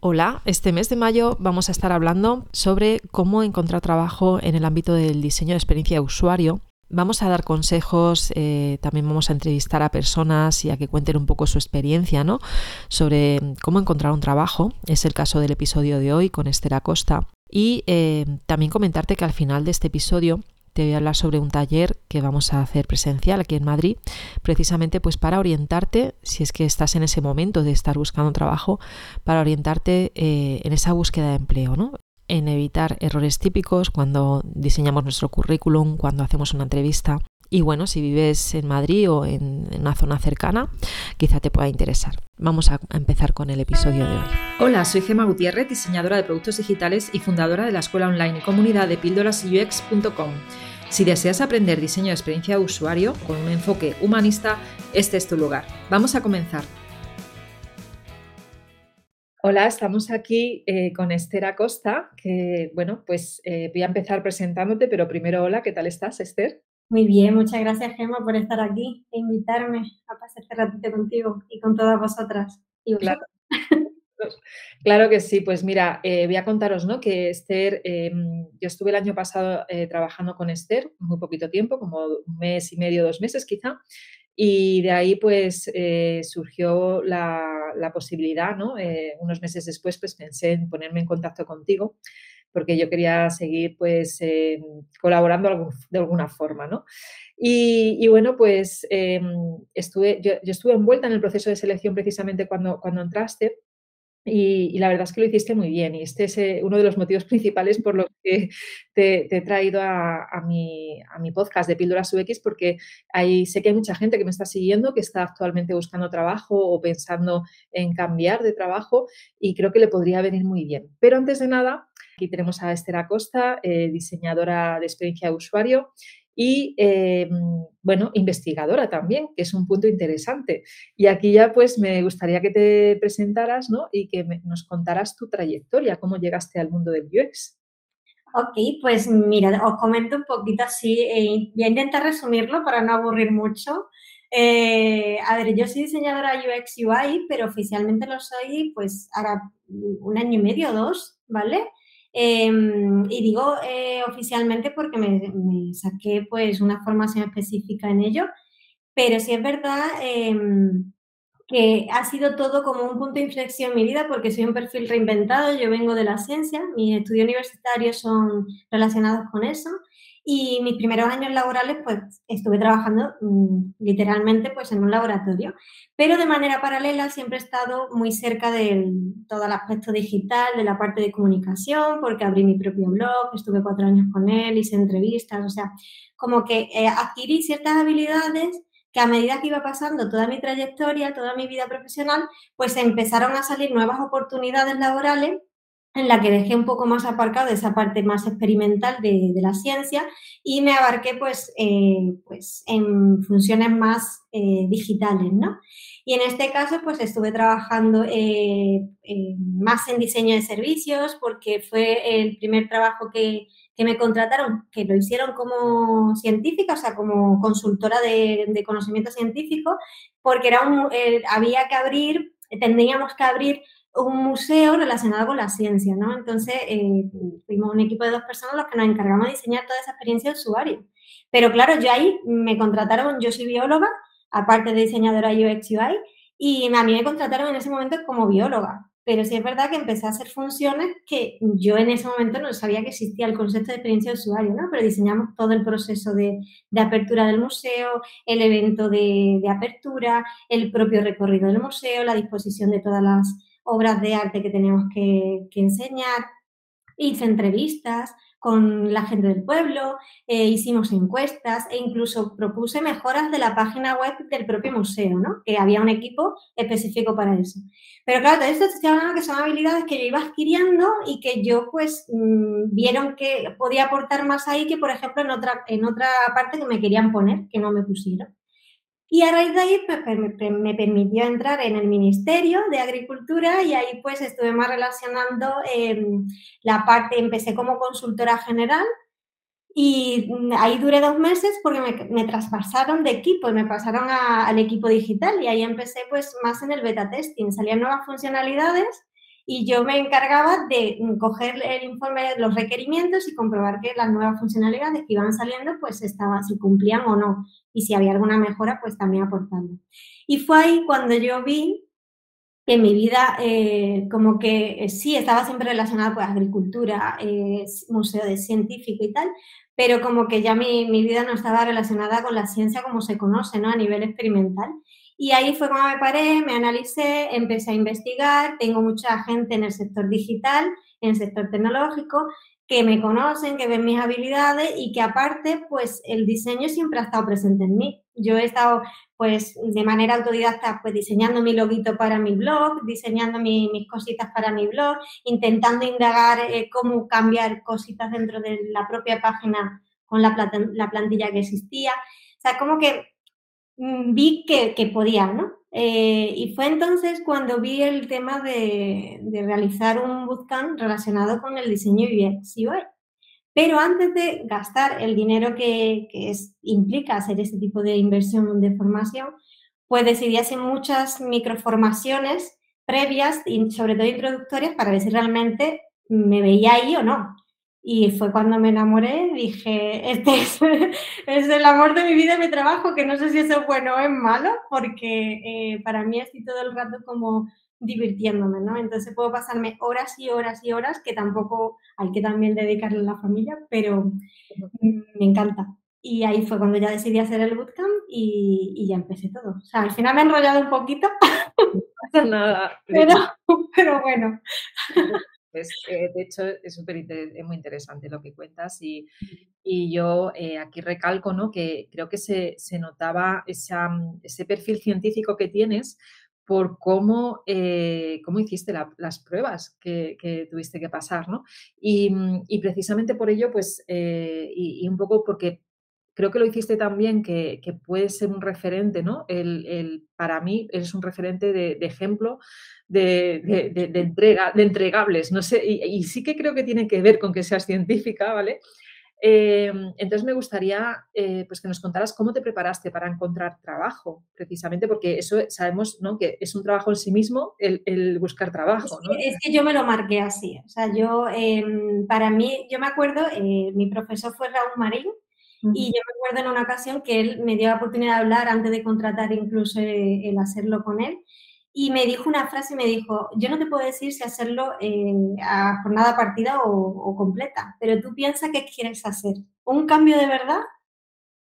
Hola, este mes de mayo vamos a estar hablando sobre cómo encontrar trabajo en el ámbito del diseño de experiencia de usuario. Vamos a dar consejos, eh, también vamos a entrevistar a personas y a que cuenten un poco su experiencia ¿no? sobre cómo encontrar un trabajo. Es el caso del episodio de hoy con Esther Acosta. Y eh, también comentarte que al final de este episodio te voy a hablar sobre un taller que vamos a hacer presencial aquí en Madrid, precisamente pues para orientarte, si es que estás en ese momento de estar buscando trabajo, para orientarte eh, en esa búsqueda de empleo, ¿no? en evitar errores típicos cuando diseñamos nuestro currículum, cuando hacemos una entrevista. Y bueno, si vives en Madrid o en, una zona cercana, quizá te pueda interesar. Vamos a empezar con el episodio de hoy. Hola, soy Gemma Gutiérrez, diseñadora de productos digitales y fundadora de la escuela online y comunidad de píldorasux.com. Si deseas aprender diseño de experiencia de usuario con un enfoque humanista, este es tu lugar. Vamos a comenzar. Hola, estamos aquí eh, con Esther Acosta, que bueno, pues eh, voy a empezar presentándote, pero primero hola, ¿qué tal estás, Esther? Muy bien, muchas gracias Gemma por estar aquí e invitarme a pasar este ratito contigo y con todas vosotras. Y claro. Claro que sí, pues mira, eh, voy a contaros ¿no? que Esther, em, yo estuve el año pasado eh, trabajando con Esther, muy poquito tiempo, como un mes y medio, dos meses quizá, y de ahí pues eh, surgió la, posibilidad, ¿no? unos meses después pues pensé en ponerme en contacto contigo porque yo quería seguir pues em, colaborando de alguna forma, ¿no? Y, bueno, pues em, estuve, yo, estuve envuelta en el proceso de selección precisamente cuando, cuando entraste y, la verdad es que lo hiciste muy bien y este es eh, uno de los motivos principales por los que te, he traído a, mi, a, mi, podcast de Píldoras UX porque ahí sé que hay mucha gente que me está siguiendo, que está actualmente buscando trabajo o pensando en cambiar de trabajo y creo que le podría venir muy bien. Pero antes de nada, aquí tenemos a Esther Acosta, eh, diseñadora de experiencia de usuario y, em, bueno, investigadora también, que es un punto interesante. Y aquí ya pues me gustaría que te presentaras ¿no? y que nos contaras tu trayectoria, cómo llegaste al mundo del UX. Ok, pues mira, os comento un poquito así, eh, voy a intentar resumirlo para no aburrir mucho. Eh, a ver, yo soy diseñadora UX UI, pero oficialmente lo soy pues ahora un año y medio, dos, ¿vale? Em, y digo eh, oficialmente porque me, saqué pues una formación específica en ello, pero sí es verdad em, que ha sido todo como un punto de inflexión en mi vida porque soy un perfil reinventado, yo vengo de la ciencia, mis estudios universitarios son relacionados con eso y mis primeros años laborales, pues estuve trabajando mm, literalmente pues en un laboratorio, pero de manera paralela siempre he estado muy cerca de todo el aspecto digital, de la parte de comunicación, porque abrí mi propio blog, estuve cuatro años con él, hice entrevistas, o sea, como que eh, adquirí ciertas habilidades que a medida que iba pasando toda mi trayectoria, toda mi vida profesional, pues empezaron a salir nuevas oportunidades laborales en la que dejé un poco más aparcado esa parte más experimental de, la ciencia y me abarqué pues, eh, pues en funciones más eh, digitales, ¿no? Y en este caso pues estuve trabajando eh, más en diseño de servicios porque fue el primer trabajo que, me contrataron, que lo hicieron como científica, o sea, como consultora de, de conocimiento científico, porque era un, había que abrir, tendríamos que abrir un museo relacionado con la ciencia, ¿no? Entonces, eh, fuimos un equipo de dos personas los que nos encargamos de diseñar toda esa experiencia de usuario. Pero claro, yo ahí me contrataron, yo soy bióloga, aparte de diseñadora UX UI, y a mí me contrataron en ese momento como bióloga. Pero sí es verdad que empecé a hacer funciones que yo en ese momento no sabía que existía el concepto de experiencia de usuario, ¿no? Pero diseñamos todo el proceso de, apertura del museo, el evento de, de apertura, el propio recorrido del museo, la disposición de todas las obras de arte que tenemos que, enseñar, hice entrevistas con la gente del pueblo, eh, hicimos encuestas e incluso propuse mejoras de la página web del propio museo, ¿no? que había un equipo específico para eso. Pero claro, todo esto estoy hablando que son habilidades que yo iba adquiriendo y que yo pues mm, vieron que podía aportar más ahí que, por ejemplo, en otra, en otra parte que me querían poner, que no me pusieron. Y a raíz de ahí me permitió entrar en el Ministerio de Agricultura y ahí pues estuve más relacionando em, la parte, empecé como consultora general y ahí duré dos meses porque me, traspasaron de equipo y me pasaron al equipo digital y ahí empecé pues más en el beta testing, salían nuevas funcionalidades y yo me encargaba de coger el informe, los requerimientos y comprobar que las nuevas funcionalidades que iban saliendo pues estaban, si cumplían o no y si había alguna mejora pues también aportando. Y fue ahí cuando yo vi que mi vida eh, como que eh, sí estaba siempre relacionada con agricultura, eh, museo de científico y tal, pero como que ya mi, mi, vida no estaba relacionada con la ciencia como se conoce, ¿no? A nivel experimental. Y ahí fue cuando me paré, me analicé, empecé a investigar, tengo mucha gente en el sector digital, en el sector tecnológico, que me conocen, que ven mis habilidades y que aparte, pues el diseño siempre ha estado presente en mí. Yo he estado, pues, de manera autodidacta, pues, diseñando mi loguito para mi blog, diseñando mis cositas para mi blog, intentando indagar eh, cómo cambiar cositas dentro de la propia página con la, la plantilla que existía. O sea, como que Mm, vi que, que podía, ¿no? Eh, y fue entonces cuando vi el tema de, realizar un bootcamp relacionado con el diseño UX UI. Pero antes de gastar el dinero que, es, implica hacer este tipo de inversión de formación, pues decidí hacer muchas microformaciones previas y sobre todo introductorias para ver si realmente me veía ahí o no. Y fue cuando me enamoré, dije, este es, el amor de mi vida y mi trabajo, que no sé si eso es bueno o es malo, porque eh, para mí estoy todo el rato como divirtiéndome, ¿no? Entonces puedo pasarme horas y horas y horas, que tampoco hay que también dedicarle a la familia, pero me encanta. Y ahí fue cuando ya decidí hacer el bootcamp y, y ya empecé todo. O sea, al final me he enrollado un poquito. No pasa nada. Pero, pero bueno. Eh, de hecho, es, muy interesante lo que cuentas y, y yo eh, aquí recalco ¿no? que creo que se, se notaba esa, mm, ese perfil científico que tienes por cómo, eh, cómo hiciste las pruebas que, que, tuviste que pasar, ¿no? Y, mm, y precisamente por ello, pues, y, y, un poco porque creo que lo hiciste también, que, que puede ser un referente, ¿no? El, el, para mí eres un referente de, de ejemplo de, de, entrega, de entregables, no sé, y, sí que creo que tiene que ver con que seas científica, ¿vale? Eh, entonces me gustaría eh, pues que nos contaras cómo te preparaste para encontrar trabajo, precisamente porque eso sabemos ¿no? que es un trabajo en sí mismo el, buscar trabajo. ¿no? Es, que, yo me lo marqué así, o sea, yo, em, para mí, yo me acuerdo, eh, mi profesor fue Raúl Marín, y yo me acuerdo en una ocasión que él me dio la oportunidad de hablar antes de contratar incluso el hacerlo con él y me dijo una frase, me dijo, yo no te puedo decir si hacerlo eh, a jornada partida o, completa, pero tú piensas qué quieres hacer, un cambio de verdad.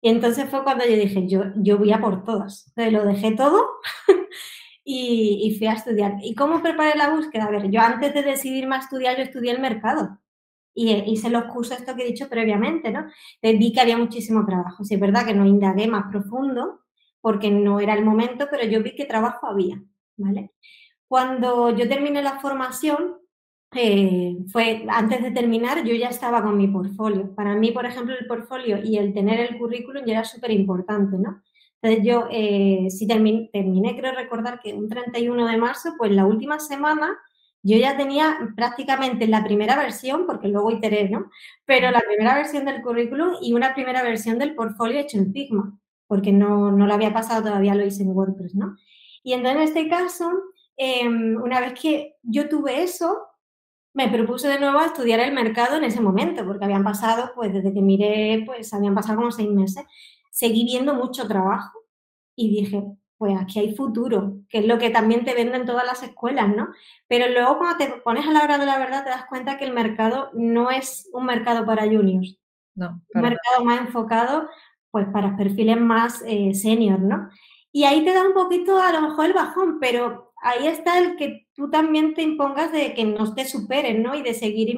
Y entonces fue cuando yo dije, yo, yo voy a por todas. Entonces lo dejé todo y, y, fui a estudiar. ¿Y cómo preparé la búsqueda? A ver, yo antes de decidirme a estudiar, yo estudié el mercado y hice los cursos, esto que he dicho previamente, ¿no? vi que había muchísimo trabajo. Sí, es verdad que no indagué más profundo porque no era el momento, pero yo vi que trabajo había. ¿vale? Cuando yo terminé la formación, eh, fue antes de terminar, yo ya estaba con mi portfolio. Para mí, por ejemplo, el portfolio y el tener el currículum ya era súper importante, ¿no? Entonces yo, eh, si terminé, terminé, creo recordar que un 31 de marzo, pues la última semana yo ya tenía prácticamente la primera versión, porque luego iteré, ¿no? Pero la primera versión del currículum y una primera versión del portfolio hecho en Figma, porque no, no lo había pasado todavía, lo hice en WordPress, ¿no? Y entonces en este caso, em, una vez que yo tuve eso, me propuse de nuevo a estudiar el mercado en ese momento, porque habían pasado, pues desde que miré, pues habían pasado como seis meses. Seguí viendo mucho trabajo y dije, pues aquí hay futuro, que es lo que también te venden todas las escuelas, ¿no? Pero luego cuando te pones a la hora de la verdad te das cuenta que el mercado no es un mercado para juniors, no, un mercado más enfocado pues para perfiles más eh, senior, ¿no? Y ahí te da un poquito a lo mejor el bajón, pero ahí está el que tú también te impongas de que no te superen, ¿no? Y de seguir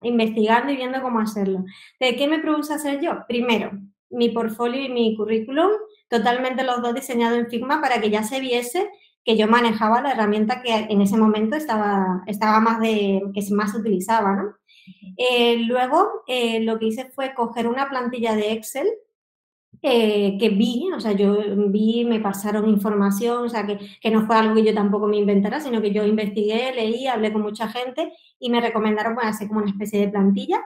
investigando y viendo cómo hacerlo. ¿De qué me produce hacer yo? Primero, mi portfolio y mi currículum, totalmente los dos diseñados en Figma para que ya se viese que yo manejaba la herramienta que en ese momento estaba, estaba más de, que más utilizaba, ¿no? Eh, luego, eh, lo que hice fue coger una plantilla de Excel eh, que vi, o sea, yo vi, me pasaron información, o sea, que, que, no fue algo que yo tampoco me inventara, sino que yo investigué, leí, hablé con mucha gente y me recomendaron pues, hacer como una especie de plantilla.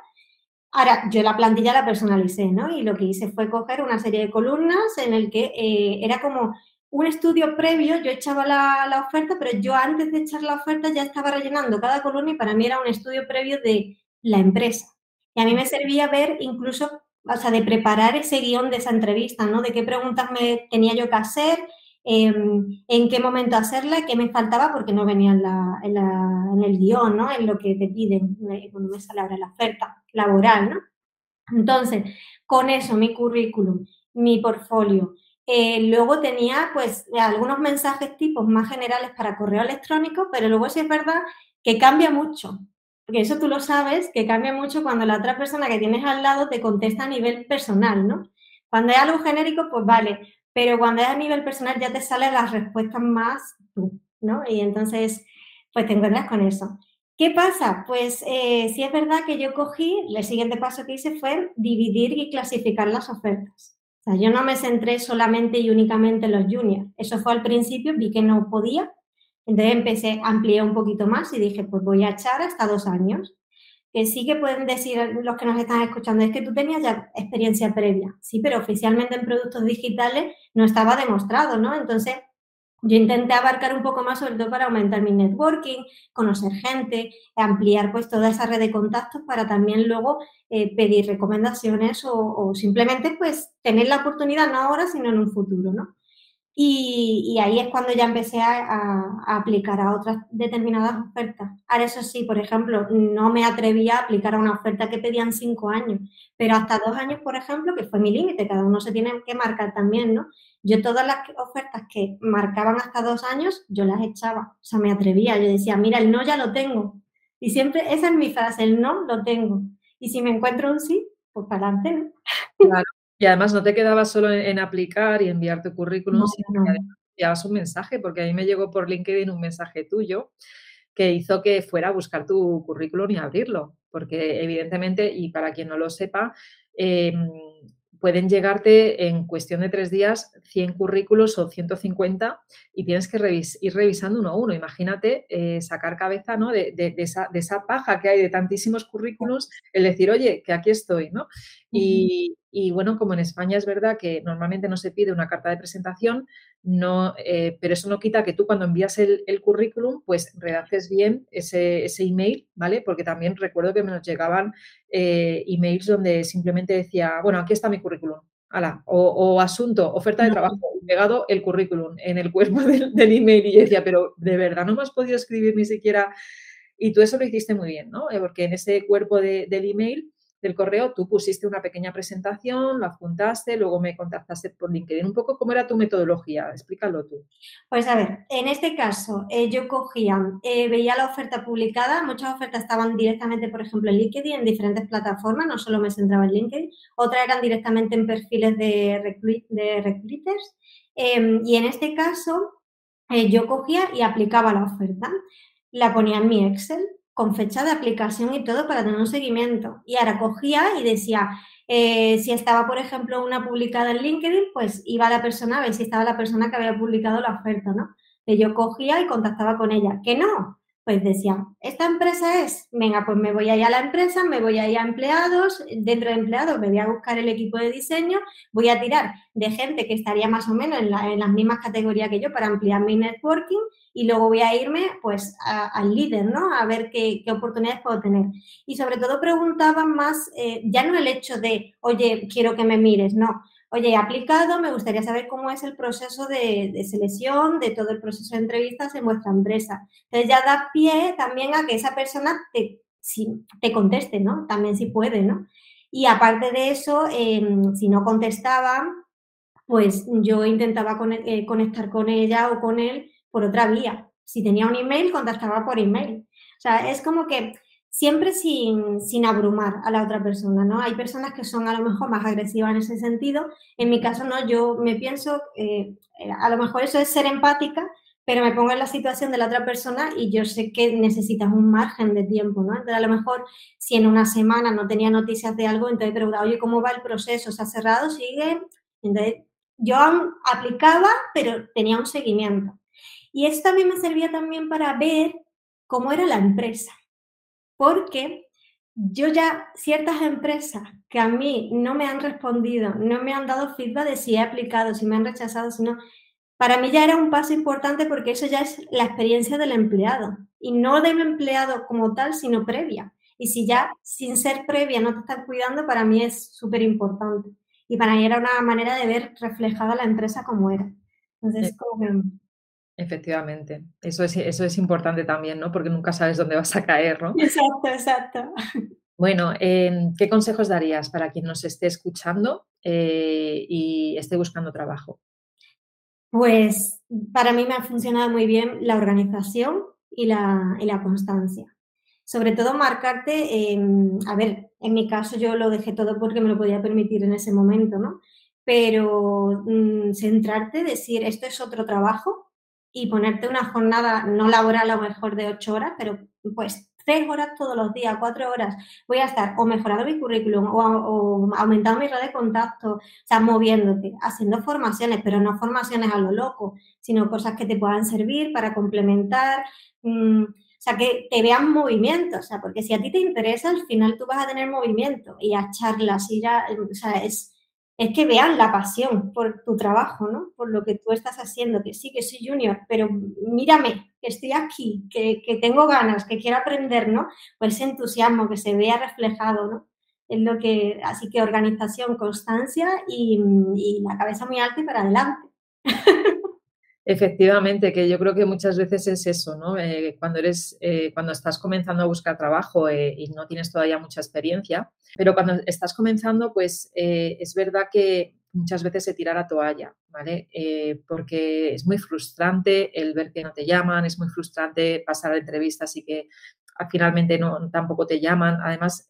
Ahora, yo la plantilla la personalicé, ¿no? Y lo que hice fue coger una serie de columnas en el que eh, era como un estudio previo, yo echaba la, oferta, pero yo antes de echar la oferta ya estaba rellenando cada columna y para mí era un estudio previo de la empresa. Y a mí me servía ver incluso, o sea, de preparar ese guion de esa entrevista, ¿no? De qué preguntas me tenía yo que hacer, em, en qué momento hacerla, qué me faltaba porque no venía en, la, en, el guion, ¿no? En lo que te piden cuando me sale ahora la oferta laboral, ¿no? Entonces, con eso, mi currículum, mi portfolio, eh, luego tenía pues algunos mensajes tipos más generales para correo electrónico, pero luego sí es verdad que cambia mucho, porque eso tú lo sabes, que cambia mucho cuando la otra persona que tienes al lado te contesta a nivel personal, ¿no? Cuando es algo genérico, pues vale, pero cuando es a nivel personal ya te salen las respuestas más tú, ¿no? Y entonces, pues te encuentras con eso. ¿Qué pasa? Pues eh, sí es verdad que yo cogí, el siguiente paso que hice fue dividir y clasificar las ofertas sea, yo no me centré solamente y únicamente en los juniors. Eso fue al principio, vi que no podía. Entonces empecé, amplié un poquito más y dije, pues voy a echar hasta dos años. Que sí que pueden decir los que nos están escuchando, es que tú tenías ya experiencia previa. Sí, pero oficialmente en productos digitales no estaba demostrado, ¿no? Entonces, yo intenté abarcar un poco más, sobre todo para aumentar mi networking, conocer gente, ampliar pues toda esa red de contactos para también luego eh, pedir recomendaciones o, simplemente pues tener la oportunidad no ahora, sino en un futuro, ¿no? Y, ahí es cuando ya empecé a, aplicar a otras determinadas ofertas. Ahora, eso sí, por ejemplo, no me atrevía a aplicar a una oferta que pedían cinco años, pero hasta dos años, por ejemplo, que fue mi límite, cada uno se tiene que marcar también, ¿no? Yo todas las ofertas que marcaban hasta dos años, yo las echaba, o sea, me atrevía, yo decía, mira, el no ya lo tengo. Y siempre, esa es mi frase, el no lo tengo. Y si me encuentro un sí, pues para adelante, ¿no? Claro. Y además no te quedabas solo en, aplicar y enviar tu currículum, sino que enviabas un mensaje, porque a mí me llegó por LinkedIn un mensaje tuyo que hizo que fuera a buscar tu currículum y abrirlo, porque evidentemente, y para quien no lo sepa, em, pueden llegarte en cuestión de tres días 100 currículos o 150 y tienes que ir revisando uno a uno. Imagínate eh, sacar cabeza ¿no? de, esa, de, esa, paja que hay de tantísimos currículos, el decir, oye, que aquí estoy, ¿no? Y, y bueno, como en España es verdad que normalmente no se pide una carta de presentación, no, eh, pero eso no quita que tú cuando envías el, currículum, pues redactes bien ese, ese, email, ¿vale? Porque también recuerdo que me nos llegaban eh, emails donde simplemente decía, bueno, aquí está mi currículum, o, asunto, oferta de trabajo, pegado el currículum en el cuerpo del, email y decía, pero de verdad no me has podido escribir ni siquiera. Y tú eso lo hiciste muy bien, ¿no? Eh, porque en ese cuerpo del email del correo, tú pusiste una pequeña presentación, la apuntaste, luego me contactaste por LinkedIn. Un poco cómo era tu metodología, explícalo tú. Pues a ver, en este caso eh, yo cogía, eh, veía la oferta publicada, muchas ofertas estaban directamente, por ejemplo, en LinkedIn, en diferentes plataformas, no solo me centraba en LinkedIn, otras eran directamente en perfiles de, de recruiters. Em, y en este caso, eh, yo cogía y aplicaba la oferta, la ponía en mi Excel con fecha de aplicación y todo para tener un seguimiento. Y ahora cogía y decía, eh, si estaba, por ejemplo, una publicada en LinkedIn, pues iba la persona a ver si estaba la persona que había publicado la oferta, ¿no? Yo cogía y contactaba con ella. Que no, pues decía, esta empresa es, venga, pues me voy a ir a la empresa, me voy a ir a empleados, dentro de empleados me voy a buscar el equipo de diseño, voy a tirar de gente que estaría más o menos en, las mismas categorías que yo para ampliar mi networking y luego voy a irme pues al líder, ¿no? A ver qué, oportunidades puedo tener. Y sobre todo preguntaban más, eh, ya no el hecho de, oye, quiero que me mires, no, oye, he aplicado, me gustaría saber cómo es el proceso de, selección, de todo el proceso de entrevistas en vuestra empresa. Entonces ya da pie también a que esa persona te, te conteste, ¿no? También si puede, ¿no? Y aparte de eso, em, si no contestaba, pues yo intentaba eh, conectar con ella o con él por otra vía. Si tenía un email, contactaba por email. O sea, es como que siempre sin, sin, abrumar a la otra persona, ¿no? Hay personas que son a lo mejor más agresivas en ese sentido. En mi caso, no, yo me pienso, eh, a lo mejor eso es ser empática, pero me pongo en la situación de la otra persona y yo sé que necesitas un margen de tiempo, ¿no? Entonces, a lo mejor si en una semana no tenía noticias de algo, entonces preguntaba, oye, ¿cómo va el proceso? ¿Se ha cerrado? ¿Sigue? Entonces, yo aplicaba, pero tenía un seguimiento. Y esto también me servía también para ver cómo era la empresa porque yo ya ciertas empresas que a mí no me han respondido, no me han dado feedback de si he aplicado, si me han rechazado, si no, para mí ya era un paso importante porque eso ya es la experiencia del empleado y no del empleado como tal, sino previa. Y si ya sin ser previa no te están cuidando, para mí es súper importante. Y para mí era una manera de ver reflejada la empresa como era. Entonces, como que... Efectivamente, eso es, eso es importante también, ¿no? Porque nunca sabes dónde vas a caer, ¿no? Exacto, exacto. Bueno, em, ¿qué consejos darías para quien nos esté escuchando eh, y esté buscando trabajo? Pues para mí me ha funcionado muy bien la organización y la, y la constancia. Sobre todo marcarte, a ver, en mi caso yo lo dejé todo porque me lo podía permitir en ese momento, ¿no? Pero mm, centrarte, decir, esto es otro trabajo y ponerte una jornada no laboral a lo mejor de ocho horas, pero pues tres horas todos los días, cuatro horas, voy a estar o mejorando mi currículum o, aumentando mi red de contacto, o sea, moviéndote, haciendo formaciones, pero no formaciones a lo loco, sino cosas que te puedan servir para complementar. Mm, o sea, que te vean movimiento, o sea, porque si a ti te interesa, al final tú vas a tener movimiento y a charlas, ir a, o sea, es, es que vean la pasión por tu trabajo, ¿no? Por lo que tú estás haciendo, que sí, que soy junior, pero mírame, que estoy aquí, que, tengo ganas, que quiero aprender, ¿no? Pues ese entusiasmo que se vea reflejado, ¿no? Es lo que, así que organización, constancia y, y la cabeza muy alta y para adelante. Efectivamente, que yo creo que muchas veces es eso, ¿no? Eh, cuando eres, eh, cuando estás comenzando a buscar trabajo eh, y no tienes todavía mucha experiencia, pero cuando estás comenzando, pues es verdad que muchas veces se tira la toalla, ¿vale? porque es muy frustrante el ver que no te llaman, es muy frustrante pasar entrevistas y que ah, finalmente no, tampoco te llaman. Además,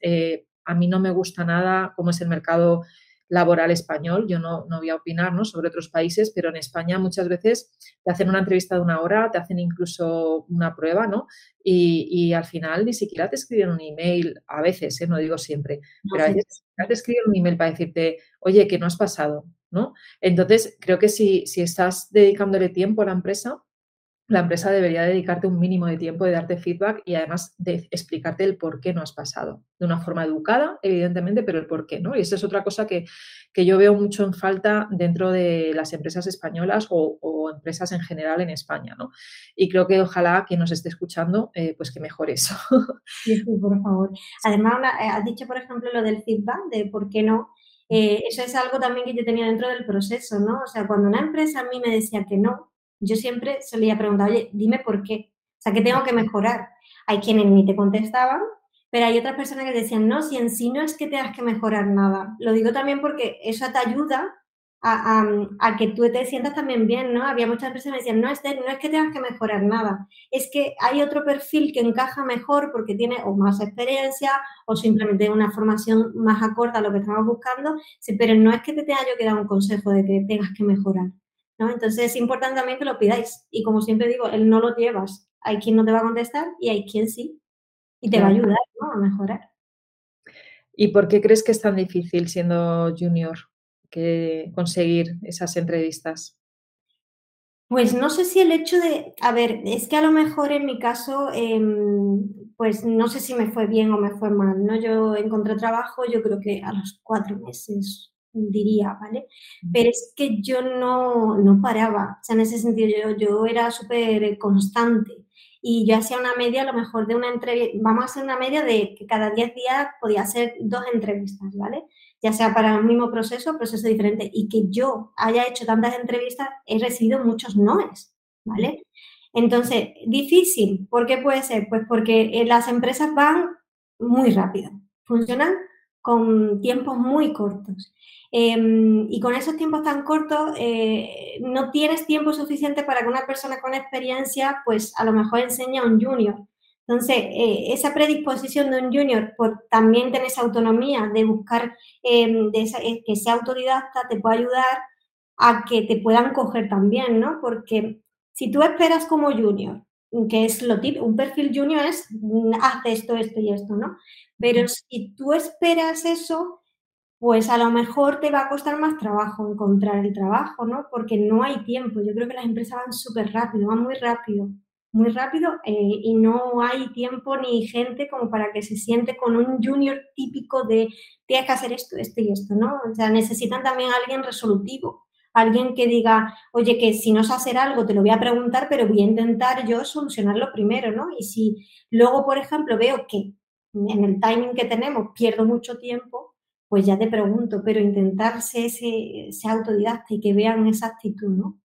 a mí no me gusta nada cómo es el mercado laboral español. Yo no, no voy a opinar ¿no? sobre otros países, pero en España muchas veces te hacen una entrevista de una hora, te hacen incluso una prueba, ¿no? Y, al final ni siquiera te escriben un email, a veces, ¿eh? no digo siempre, pero a veces te escriben un email para decirte, oye, que no has pasado, ¿no? Entonces, creo que si, si estás dedicándole tiempo a la empresa, la empresa debería dedicarte un mínimo de tiempo de darte feedback y además de explicarte el por qué no has pasado. De una forma educada, evidentemente, pero el por qué, ¿no? Y esa es otra cosa que, yo veo mucho en falta dentro de las empresas españolas o, empresas en general en España, ¿no? Y creo que ojalá quien nos esté escuchando, eh, pues que mejore eso. Sí, por favor. Además, eh, has dicho, por ejemplo, lo del feedback, de por qué no. Eh, eso es algo también que yo tenía dentro del proceso, ¿no? O sea, cuando una empresa a mí me decía que no, yo siempre solía preguntar, oye, dime por qué. O sea, ¿qué tengo que mejorar? Hay quienes ni te contestaban, pero hay otras personas que decían, no, si en sí no es que tengas que mejorar nada. Lo digo también porque eso te ayuda a, que tú te sientas también bien, ¿no? Había muchas personas que decían, no, Esther, no es que tengas que mejorar nada, es que hay otro perfil que encaja mejor porque tiene o más experiencia o simplemente una formación más acorde a lo que estamos buscando, pero no es que te tenga yo que dar un consejo de que tengas que mejorar. Entonces es importante también que lo pidáis. Y como siempre digo, él no lo llevas. Hay quien no te va a contestar y hay quien sí. Y te va a ayudar a mejorar. ¿Y por qué crees que es tan difícil siendo junior que conseguir esas entrevistas? Pues no sé si el hecho de, a ver, es que a lo mejor en mi caso, em, pues no sé si me fue bien o me fue mal, ¿no? Yo encontré trabajo, yo creo que a los cuatro meses diría, ¿vale? Pero es que yo no, no paraba, o sea, en ese sentido yo, yo era súper constante y yo hacía una media a lo mejor de una entrevista, vamos a hacer una media de que cada 10 días podía hacer dos entrevistas, ¿vale? Ya sea para el mismo proceso, proceso diferente, y que yo haya hecho tantas entrevistas, he recibido muchos noes, ¿vale? Entonces, difícil, ¿por qué puede ser? Pues porque eh, las empresas van muy rápido, funcionan con tiempos muy cortos. Em, y con esos tiempos tan cortos, eh, no tienes tiempo suficiente para que una persona con experiencia, pues a lo mejor enseñe a un junior. Entonces, eh, esa predisposición de un junior por también tener esa autonomía de buscar em, de eh, que sea autodidacta te puede ayudar a que te puedan coger también, ¿no? Porque si tú esperas como junior, que es lo típico, un perfil junior es, mm, hace esto, esto y esto, ¿no? Pero si tú esperas eso, pues a lo mejor te va a costar más trabajo encontrar el trabajo, ¿no? Porque no hay tiempo. Yo creo que las empresas van súper rápido, van muy rápido, muy rápido eh, y no hay tiempo ni gente como para que se siente con un junior típico de tienes que hacer esto, esto y esto, ¿no? O sea, necesitan también a alguien resolutivo, alguien que diga, oye, que si no sé hacer algo te lo voy a preguntar, pero voy a intentar yo solucionarlo primero, ¿no? Y si luego, por ejemplo, veo que en el timing que tenemos pierdo mucho tiempo, pues ya te pregunto, pero intentarse ese, ese autodidacta y que vean esa actitud, ¿no?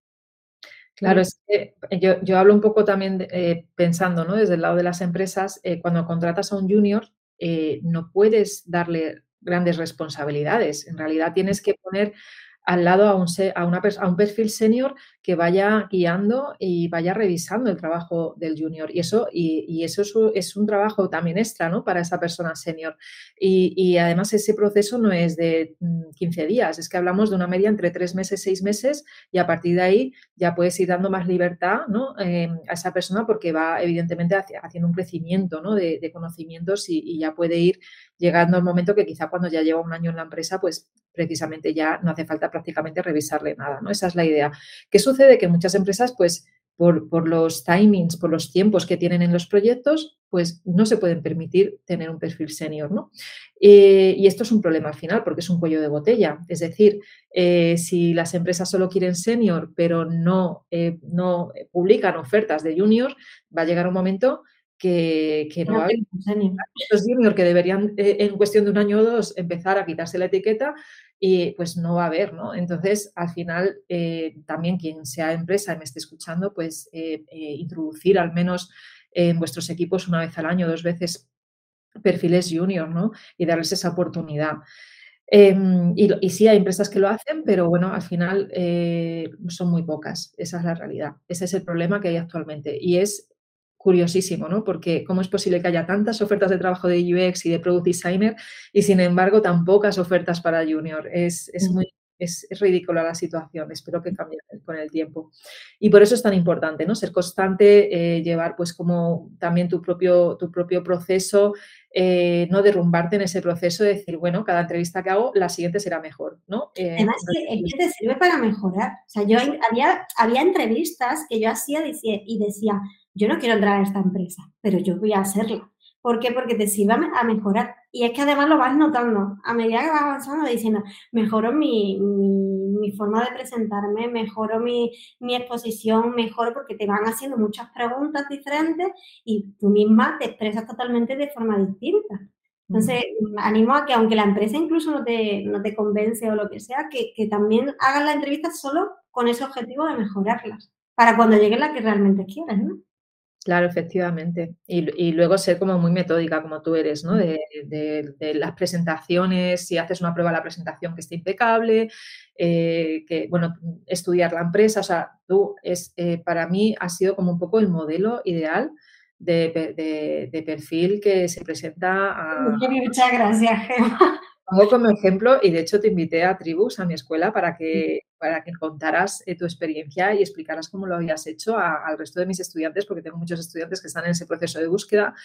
Claro, es que yo, hablo un poco también eh, pensando, ¿no? Desde el lado de las empresas, eh, cuando contratas a un junior, eh, no puedes darle grandes responsabilidades. En realidad tienes que poner al lado a un, a una, a un perfil senior que vaya guiando y vaya revisando el trabajo del junior. Y eso, y, eso es un, trabajo también extra ¿no? para esa persona senior. Y, además ese proceso no es de 15 mm, días, es que hablamos de una media entre 3 meses, 6 meses y a partir de ahí ya puedes ir dando más libertad ¿no? Em, a esa persona porque va evidentemente haciendo un crecimiento ¿no? de, conocimientos y, y ya puede ir llegando al momento que quizá cuando ya lleva un año en la empresa, pues precisamente ya no hace falta prácticamente revisarle nada, ¿no? Esa es la idea. ¿Qué sucede? Que muchas empresas, pues, por, los timings, por los tiempos que tienen en los proyectos, pues no se pueden permitir tener un perfil senior, ¿no? Eh, y esto es un problema al final porque es un cuello de botella. Es decir, eh, si las empresas solo quieren senior pero no, eh, no publican ofertas de junior, va a llegar un momento que, no, va a haber estos junior que deberían en cuestión de un año o dos empezar a quitarse la etiqueta y pues no va a haber, ¿no? Entonces, al final, eh, también quien sea empresa y me esté escuchando, pues eh, eh, introducir al menos en vuestros equipos una vez al año, dos veces perfiles junior, ¿no? Y darles esa oportunidad. Em, y, y, sí, hay empresas que lo hacen, pero bueno, al final son muy pocas. Esa es la realidad. Ese es el problema que hay actualmente. Y es curiosísimo, ¿no? Porque cómo es posible que haya tantas ofertas de trabajo de UX y de Product Designer y sin embargo tan pocas ofertas para Junior. Es, es muy es, ridícula la situación, espero que cambie con el tiempo. Y por eso es tan importante, ¿no? Ser constante, eh, llevar pues como también tu propio, tu propio proceso, eh, no derrumbarte en ese proceso de decir, bueno, cada entrevista que hago, la siguiente será mejor, ¿no? Eh, Además, que, que te sirve para mejorar. O sea, yo había, había entrevistas que yo hacía y decía, yo no quiero entrar a esta empresa, pero yo voy a hacerla. ¿Por qué? Porque te sirve a mejorar. Y es que además lo vas notando. A medida que vas avanzando, diciendo, mejoro mi, mi, forma de presentarme, mejoro mi, mi, exposición, mejoro porque te van haciendo muchas preguntas diferentes y tú misma te expresas totalmente de forma distinta. Entonces, animo a que aunque la empresa incluso no te, no te convence o lo que sea, que, que también hagan la entrevista solo con ese objetivo de mejorarlas, para cuando llegue la que realmente quieres, ¿no? Claro, efectivamente. Y, luego ser como muy metódica como tú eres, ¿no? De, las presentaciones, si haces una prueba de la presentación que esté impecable, eh, que, bueno, estudiar la empresa, o sea, tú es, eh, para mí ha sido como un poco el modelo ideal de, perfil que se presenta a... Muchas gracias, Gemma pongo como ejemplo y de hecho te invité a Tribus, a mi escuela, para que, para que contaras eh, tu experiencia y explicaras cómo lo habías hecho al resto de mis estudiantes, porque tengo muchos estudiantes que están en ese proceso de búsqueda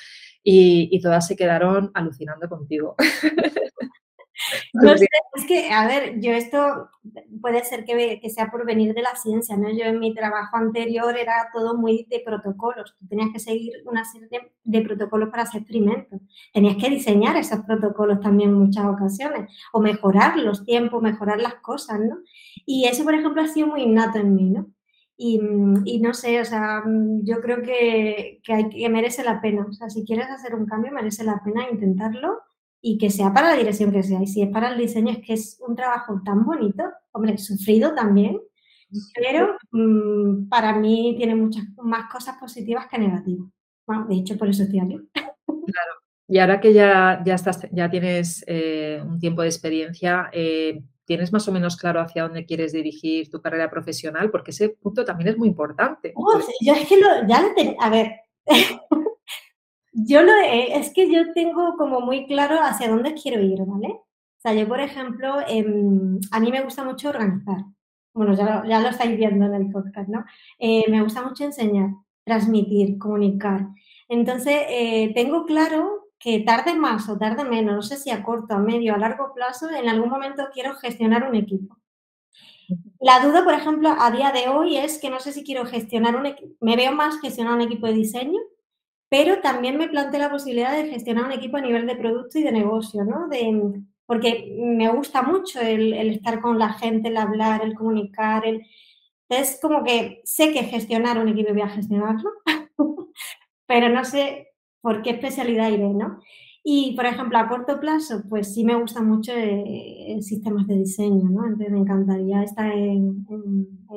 y, y todas se quedaron alucinando contigo. No sé, es que, a ver, yo esto puede ser que, que, sea por venir de la ciencia, ¿no? Yo en mi trabajo anterior era todo muy de protocolos. Tú tenías que seguir una serie de, protocolos para hacer experimentos. Tenías que diseñar esos protocolos también en muchas ocasiones, o mejorar los tiempos, mejorar las cosas, ¿no? Y eso, por ejemplo, ha sido muy innato en mí, ¿no? Y, y, no sé, o sea, yo creo que, que, hay, que merece la pena. O sea, si quieres hacer un cambio, merece la pena intentarlo y que sea para la dirección que sea. Y si es para el diseño, es que es un trabajo tan bonito, hombre, sufrido también, pero mm, para mí tiene muchas más cosas positivas que negativas. Bueno, de hecho, por eso estoy aquí. Claro. Y ahora que ya, ya, estás, ya tienes eh, un tiempo de experiencia, eh, ¿tienes más o menos claro hacia dónde quieres dirigir tu carrera profesional? Porque ese punto también es muy importante. yo es que ya lo tengo, a ver, yo lo, es que yo tengo como muy claro hacia dónde quiero ir, ¿vale? O sea, yo, por ejemplo, em, a mí me gusta mucho organizar. Bueno, ya, lo estáis viendo en el podcast, ¿no? Eh, me gusta mucho enseñar, transmitir, comunicar. Entonces, eh, tengo claro que tarde más o tarde menos, no sé si a corto, a medio, a largo plazo, en algún momento quiero gestionar un equipo. La duda, por ejemplo, a día de hoy es que no sé si quiero gestionar un equipo, me veo más gestionar un equipo de diseño pero también me planteé la posibilidad de gestionar un equipo a nivel de producto y de negocio, ¿no? De porque me gusta mucho el, estar con la gente, el hablar, el comunicar, el... Entonces, como que sé que gestionar un equipo voy a gestionarlo, pero no sé por qué especialidad iré, ¿no? Y, por ejemplo, a corto plazo, pues sí me gusta mucho eh, sistemas de diseño, ¿no? Entonces me encantaría estar en,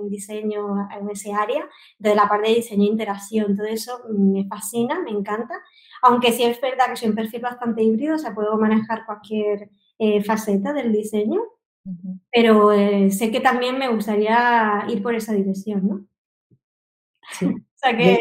diseño en ese área, de la parte de diseño e interacción, todo eso me fascina, me encanta, aunque sí es verdad que soy un perfil bastante híbrido, o sea, puedo manejar cualquier eh, faceta del diseño, pero eh, sé que también me gustaría ir por esa dirección, ¿no? Sí. o sea que,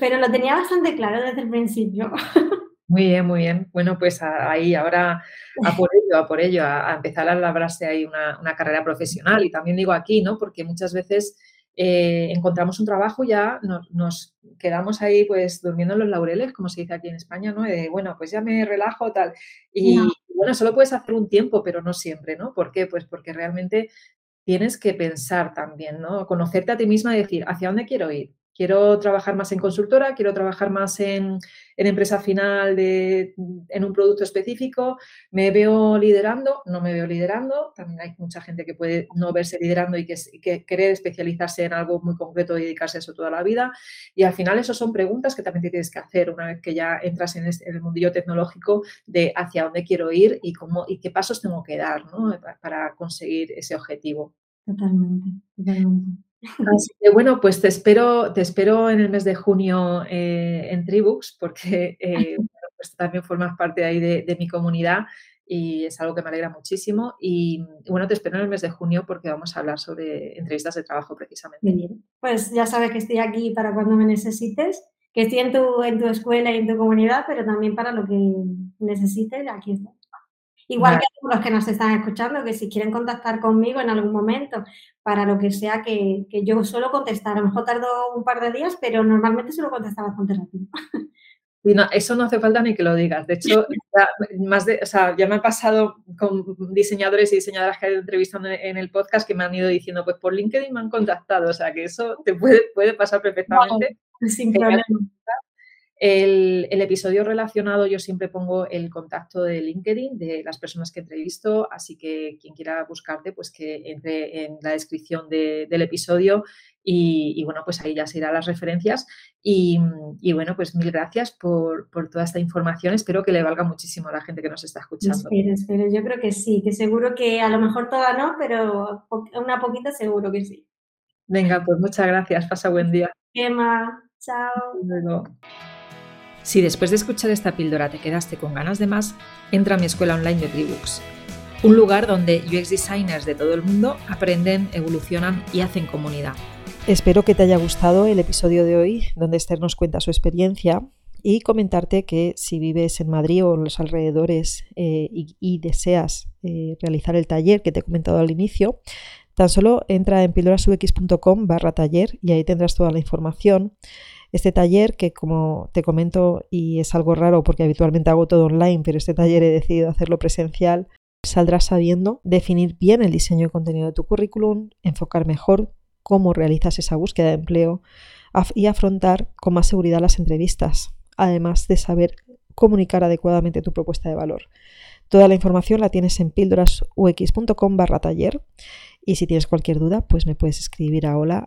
pero lo tenía bastante claro desde el principio. Muy bien, muy bien. Bueno, pues ahí ahora a por ello, a por ello, a, empezar a labrarse ahí una, carrera profesional. Y también digo aquí, ¿no? Porque muchas veces eh, encontramos un trabajo y ya nos, quedamos ahí pues durmiendo en los laureles, como se dice aquí en España, ¿no? De, bueno, pues ya me relajo, tal. Y bueno, solo puedes hacer un tiempo, pero no siempre, ¿no? ¿Por qué? Pues porque realmente tienes que pensar también, ¿no? Conocerte a ti misma y decir, ¿hacia dónde quiero ir? Quiero trabajar más en consultora, quiero trabajar más en, empresa final de, en un producto específico, me veo liderando, no me veo liderando, también hay mucha gente que puede no verse liderando y que, que querer especializarse en algo muy concreto y dedicarse a eso toda la vida. Y al final eso son preguntas que también te tienes que hacer una vez que ya entras en, el mundillo tecnológico de hacia dónde quiero ir y, cómo, y qué pasos tengo que dar para conseguir ese objetivo. Totalmente, totalmente. Así que bueno, pues te espero, te espero en el mes de junio eh, en Tribux, porque eh, pues también formas parte ahí de, mi comunidad y es algo que me alegra muchísimo. Y, bueno, te espero en el mes de junio porque vamos a hablar sobre entrevistas de trabajo precisamente. bien. Pues ya sabes que estoy aquí para cuando me necesites, que estoy en tu, en tu escuela y en tu comunidad, pero también para lo que necesites, aquí estoy. Igual que los que nos están escuchando, que si quieren contactar conmigo en algún momento para lo que sea que, yo suelo contestar, a lo mejor tardo un par de días, pero normalmente suelo contestar bastante rápido. eso no hace falta ni que lo digas. De hecho, ya, más de, ya me ha pasado con diseñadores y diseñadoras que he entrevistado en el podcast que me han ido diciendo, pues por LinkedIn me han contactado. O sea, que eso te puede, puede pasar perfectamente. sin problema. El, episodio relacionado yo siempre pongo el contacto de LinkedIn de las personas que entrevisto, así que quien quiera buscarte, pues que entre en la descripción del episodio y, bueno, pues ahí ya se irán las referencias. Y, bueno, pues mil gracias por, toda esta información. Espero que le valga muchísimo a la gente que nos está escuchando. Espero, espero. Yo creo que sí, que seguro que a lo mejor toda no, pero una poquita seguro que sí. Venga, pues muchas gracias. Pasa buen día. Emma, chao. luego. Si después de escuchar esta píldora te quedaste con ganas de más, entra a mi escuela online de Tribooks, un lugar donde UX designers de todo el mundo aprenden, evolucionan y hacen comunidad. Espero que te haya gustado el episodio de hoy, donde Esther nos cuenta su experiencia y comentarte que si vives en Madrid o en los alrededores eh, y, deseas eh, realizar el taller que te he comentado al inicio, tan solo entra en pildorasux.com barra taller y ahí tendrás toda la información. Este taller, que como te comento, y es algo raro porque habitualmente hago todo online, pero este taller he decidido hacerlo presencial, saldrás sabiendo definir bien el diseño de contenido de tu currículum, enfocar mejor cómo realizas esa búsqueda de empleo y afrontar con más seguridad las entrevistas, además de saber comunicar adecuadamente tu propuesta de valor. Toda la información la tienes en píldorasux.com barra taller y si tienes cualquier duda, pues me puedes escribir a hola